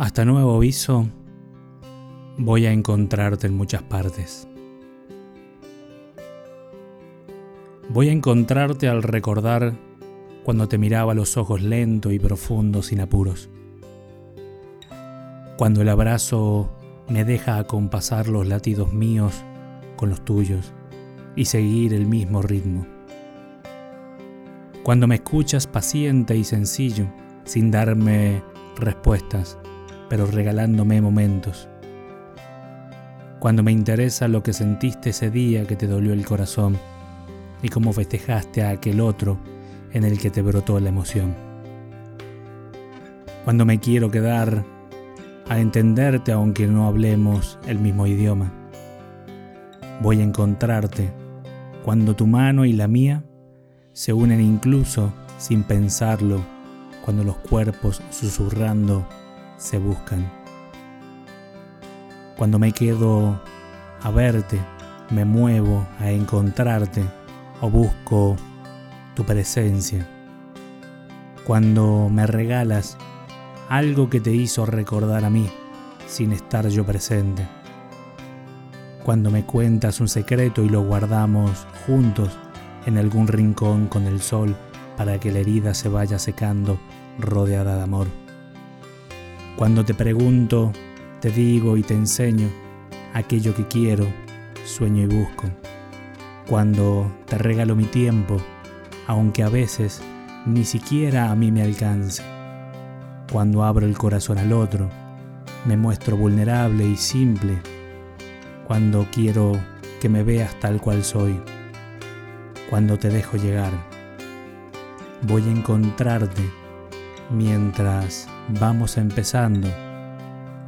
Hasta nuevo aviso, voy a encontrarte en muchas partes. Voy a encontrarte al recordar cuando te miraba los ojos lento y profundos sin apuros. Cuando el abrazo me deja acompasar los latidos míos con los tuyos y seguir el mismo ritmo. Cuando me escuchas paciente y sencillo, sin darme respuestas, pero regalándome momentos. Cuando me interesa lo que sentiste ese día que te dolió el corazón y cómo festejaste a aquel otro en el que te brotó la emoción. Cuando me quiero quedar a entenderte aunque no hablemos el mismo idioma. Voy a encontrarte cuando tu mano y la mía se unen incluso sin pensarlo, cuando los cuerpos susurrando se buscan. Cuando me quedo a verte, me muevo a encontrarte o busco tu presencia. Cuando me regalas algo que te hizo recordar a mí sin estar yo presente. Cuando me cuentas un secreto y lo guardamos juntos en algún rincón con el sol para que la herida se vaya secando rodeada de amor. Cuando te pregunto, te digo y te enseño aquello que quiero, sueño y busco. Cuando te regalo mi tiempo, aunque a veces ni siquiera a mí me alcance. Cuando abro el corazón al otro, me muestro vulnerable y simple. Cuando quiero que me veas tal cual soy. Cuando te dejo llegar. Voy a encontrarte mientras vamos empezando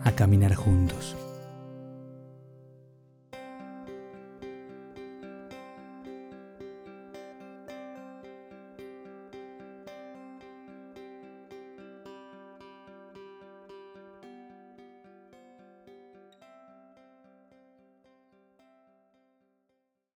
a caminar juntos.